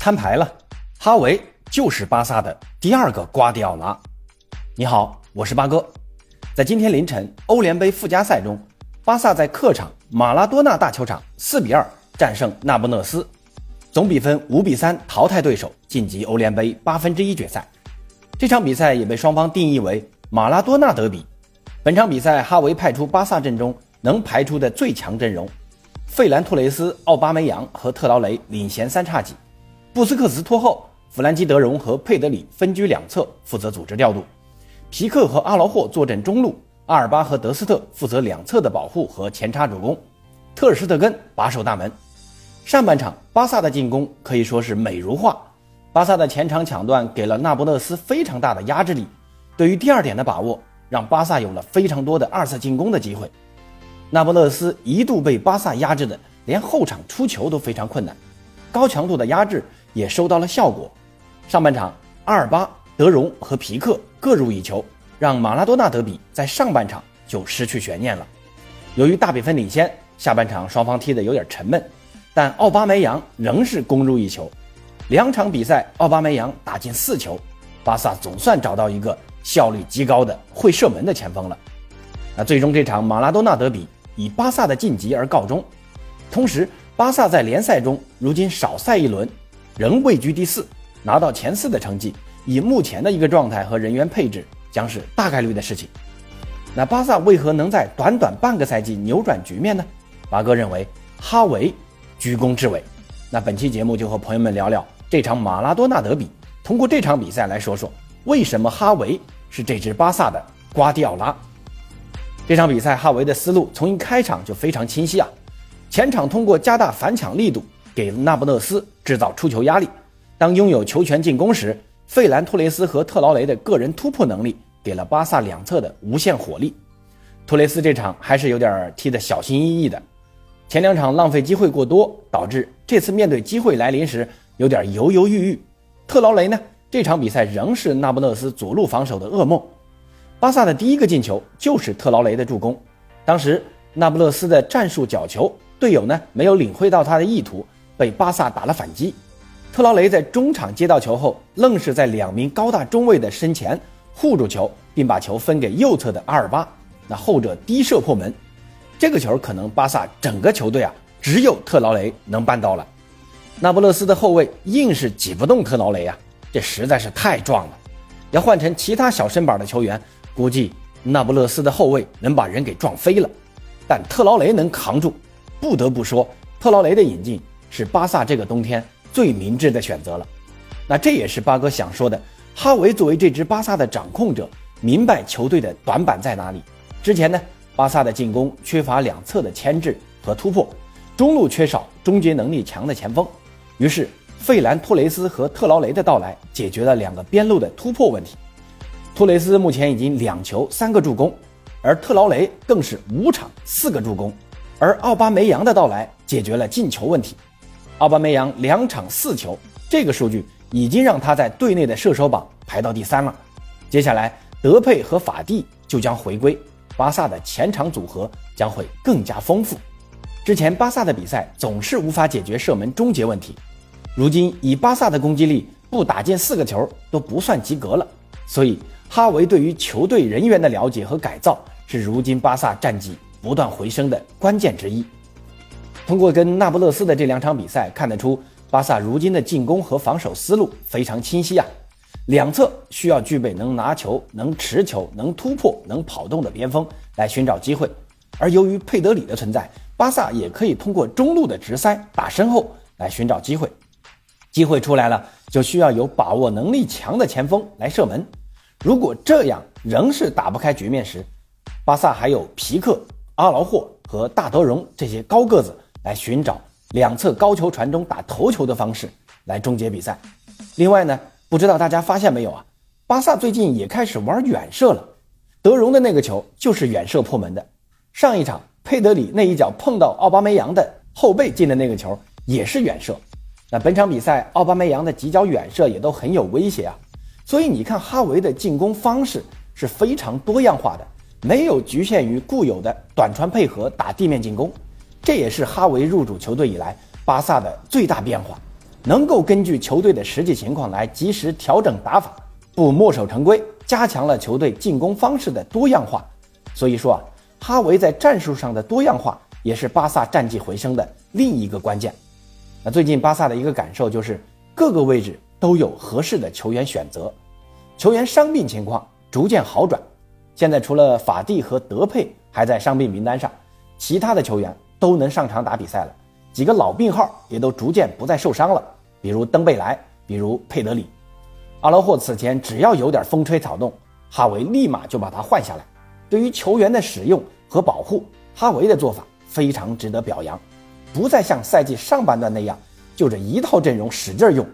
摊牌了，哈维就是巴萨的第二个瓜迪奥拉。你好，我是八哥。在今天凌晨欧联杯附加赛中，巴萨在客场马拉多纳大球场四比二战胜那不勒斯，总比分五比三淘汰对手，晋级欧联杯八分之一决赛。这场比赛也被双方定义为马拉多纳德比。本场比赛，哈维派出巴萨阵中能排出的最强阵容。费兰托雷斯、奥巴梅扬和特劳雷领衔三叉戟，布斯克茨拖后，弗兰基德容和佩德里分居两侧负责组织调度，皮克和阿劳霍坐镇中路，阿尔巴和德斯特负责两侧的保护和前插助攻，特尔施特根把守大门。上半场巴萨的进攻可以说是美如画，巴萨的前场抢断给了那不勒斯非常大的压制力，对于第二点的把握让巴萨有了非常多的二次进攻的机会。那不勒斯一度被巴萨压制的，连后场出球都非常困难，高强度的压制也收到了效果。上半场，阿尔巴、德容和皮克各入一球，让马拉多纳德比在上半场就失去悬念了。由于大比分领先，下半场双方踢得有点沉闷，但奥巴梅扬仍是攻入一球。两场比赛，奥巴梅扬打进四球，巴萨总算找到一个效率极高的会射门的前锋了。那最终这场马拉多纳德比。以巴萨的晋级而告终，同时巴萨在联赛中如今少赛一轮，仍位居第四，拿到前四的成绩，以目前的一个状态和人员配置，将是大概率的事情。那巴萨为何能在短短半个赛季扭转局面呢？马哥认为哈维居功至伟。那本期节目就和朋友们聊聊这场马拉多纳德比，通过这场比赛来说说为什么哈维是这支巴萨的瓜迪奥拉。这场比赛，哈维的思路从一开场就非常清晰啊！前场通过加大反抢力度，给那不勒斯制造出球压力。当拥有球权进攻时，费兰托雷斯和特劳雷的个人突破能力给了巴萨两侧的无限火力。托雷斯这场还是有点踢得小心翼翼的，前两场浪费机会过多，导致这次面对机会来临时有点犹犹豫豫。特劳雷呢，这场比赛仍是那不勒斯左路防守的噩梦。巴萨的第一个进球就是特劳雷的助攻，当时那不勒斯的战术角球，队友呢没有领会到他的意图，被巴萨打了反击。特劳雷在中场接到球后，愣是在两名高大中卫的身前护住球，并把球分给右侧的阿尔巴，那后者低射破门。这个球可能巴萨整个球队啊，只有特劳雷能办到了。那不勒斯的后卫硬是挤不动特劳雷啊，这实在是太壮了。要换成其他小身板的球员。估计那不勒斯的后卫能把人给撞飞了，但特劳雷能扛住。不得不说，特劳雷的引进是巴萨这个冬天最明智的选择了。那这也是八哥想说的。哈维作为这支巴萨的掌控者，明白球队的短板在哪里。之前呢，巴萨的进攻缺乏两侧的牵制和突破，中路缺少终结能力强的前锋。于是，费兰托雷斯和特劳雷的到来，解决了两个边路的突破问题。托雷斯目前已经两球三个助攻，而特劳雷更是五场四个助攻，而奥巴梅扬的到来解决了进球问题。奥巴梅扬两场四球，这个数据已经让他在队内的射手榜排到第三了。接下来德佩和法蒂就将回归，巴萨的前场组合将会更加丰富。之前巴萨的比赛总是无法解决射门终结问题，如今以巴萨的攻击力，不打进四个球都不算及格了，所以。哈维对于球队人员的了解和改造是如今巴萨战绩不断回升的关键之一。通过跟那不勒斯的这两场比赛看得出，巴萨如今的进攻和防守思路非常清晰啊。两侧需要具备能拿球、能持球、能突破、能跑动的边锋来寻找机会，而由于佩德里的存在，巴萨也可以通过中路的直塞打身后来寻找机会。机会出来了，就需要有把握能力强的前锋来射门。如果这样仍是打不开局面时，巴萨还有皮克、阿劳霍和大德容这些高个子来寻找两侧高球传中打头球的方式来终结比赛。另外呢，不知道大家发现没有啊？巴萨最近也开始玩远射了。德容的那个球就是远射破门的。上一场佩德里那一脚碰到奥巴梅扬的后背进的那个球也是远射。那本场比赛奥巴梅扬的几脚远射也都很有威胁啊。所以你看，哈维的进攻方式是非常多样化的，没有局限于固有的短传配合打地面进攻，这也是哈维入主球队以来巴萨的最大变化。能够根据球队的实际情况来及时调整打法，不墨守成规，加强了球队进攻方式的多样化。所以说啊，哈维在战术上的多样化也是巴萨战绩回升的另一个关键。那最近巴萨的一个感受就是各个位置都有合适的球员选择，球员伤病情况逐渐好转。现在除了法蒂和德佩还在伤病名单上，其他的球员都能上场打比赛了。几个老病号也都逐渐不再受伤了，比如登贝莱，比如佩德里。阿劳霍此前只要有点风吹草动，哈维立马就把他换下来。对于球员的使用和保护，哈维的做法非常值得表扬。不再像赛季上半段那样就这一套阵容使劲用，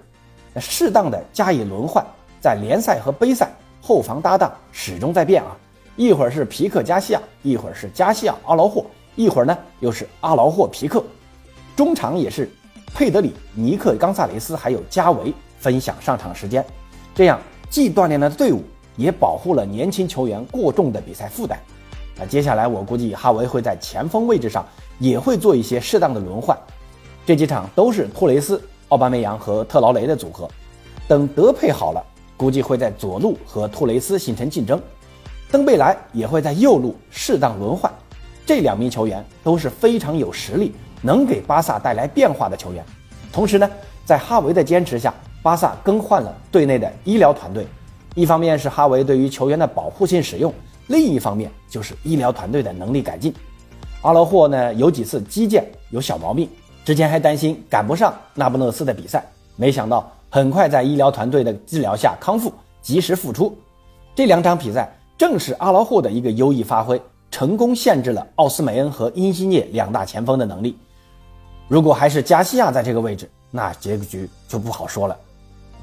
适当的加以轮换，在联赛和杯赛后防搭档始终在变啊，一会儿是皮克加西亚，一会儿是加西亚阿劳霍，一会儿呢又是阿劳霍皮克，中场也是佩德里、尼克冈萨雷斯还有加维分享上场时间，这样既锻炼了队伍，也保护了年轻球员过重的比赛负担。那接下来我估计哈维会在前锋位置上。也会做一些适当的轮换，这几场都是托雷斯、奥巴梅扬和特劳雷的组合。等德佩好了，估计会在左路和托雷斯形成竞争，登贝莱也会在右路适当轮换。这两名球员都是非常有实力，能给巴萨带来变化的球员。同时呢，在哈维的坚持下，巴萨更换了队内的医疗团队，一方面是哈维对于球员的保护性使用，另一方面就是医疗团队的能力改进。阿劳霍呢有几次击剑有小毛病，之前还担心赶不上那不勒斯的比赛，没想到很快在医疗团队的治疗下康复，及时复出。这两场比赛正是阿劳霍的一个优异发挥，成功限制了奥斯梅恩和因西涅两大前锋的能力。如果还是加西亚在这个位置，那结局就不好说了。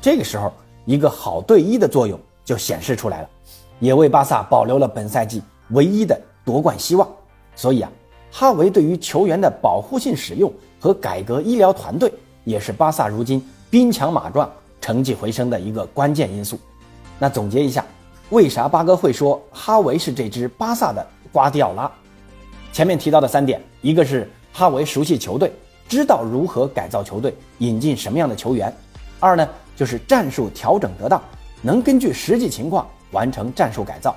这个时候，一个好队医的作用就显示出来了，也为巴萨保留了本赛季唯一的夺冠希望。所以啊。哈维对于球员的保护性使用和改革医疗团队，也是巴萨如今兵强马壮、成绩回升的一个关键因素。那总结一下，为啥八哥会说哈维是这支巴萨的瓜迪奥拉？前面提到的三点，一个是哈维熟悉球队，知道如何改造球队，引进什么样的球员；二呢，就是战术调整得当，能根据实际情况完成战术改造，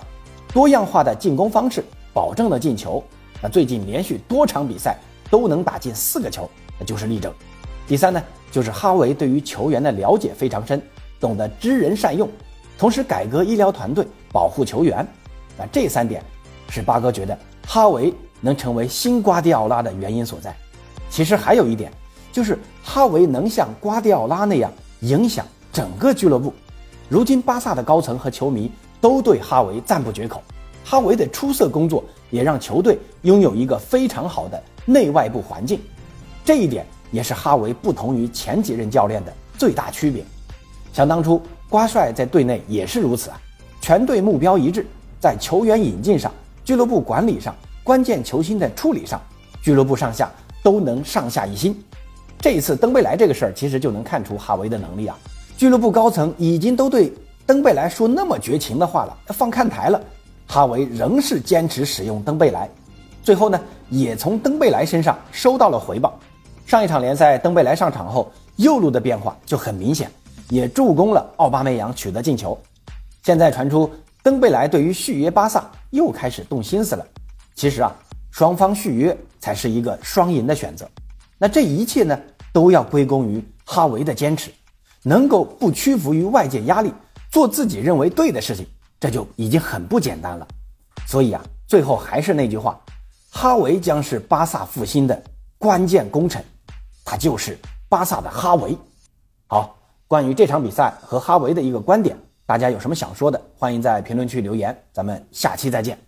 多样化的进攻方式保证了进球。那最近连续多场比赛都能打进四个球，那就是例证。第三呢，就是哈维对于球员的了解非常深，懂得知人善用，同时改革医疗团队，保护球员。那这三点是八哥觉得哈维能成为新瓜迪奥拉的原因所在。其实还有一点，就是哈维能像瓜迪奥拉那样影响整个俱乐部。如今巴萨的高层和球迷都对哈维赞不绝口。哈维的出色工作也让球队拥有一个非常好的内外部环境，这一点也是哈维不同于前几任教练的最大区别。想当初，瓜帅在队内也是如此啊，全队目标一致，在球员引进上、俱乐部管理上、关键球星的处理上，俱乐部上下都能上下一心。这一次登贝莱这个事儿，其实就能看出哈维的能力啊。俱乐部高层已经都对登贝莱说那么绝情的话了，放看台了。哈维仍是坚持使用登贝莱，最后呢，也从登贝莱身上收到了回报。上一场联赛，登贝莱上场后，右路的变化就很明显，也助攻了奥巴梅扬取得进球。现在传出登贝莱对于续约巴萨又开始动心思了。其实啊，双方续约才是一个双赢的选择。那这一切呢，都要归功于哈维的坚持，能够不屈服于外界压力，做自己认为对的事情。这就已经很不简单了，所以啊，最后还是那句话，哈维将是巴萨复兴的关键功臣，他就是巴萨的哈维。好，关于这场比赛和哈维的一个观点，大家有什么想说的，欢迎在评论区留言，咱们下期再见。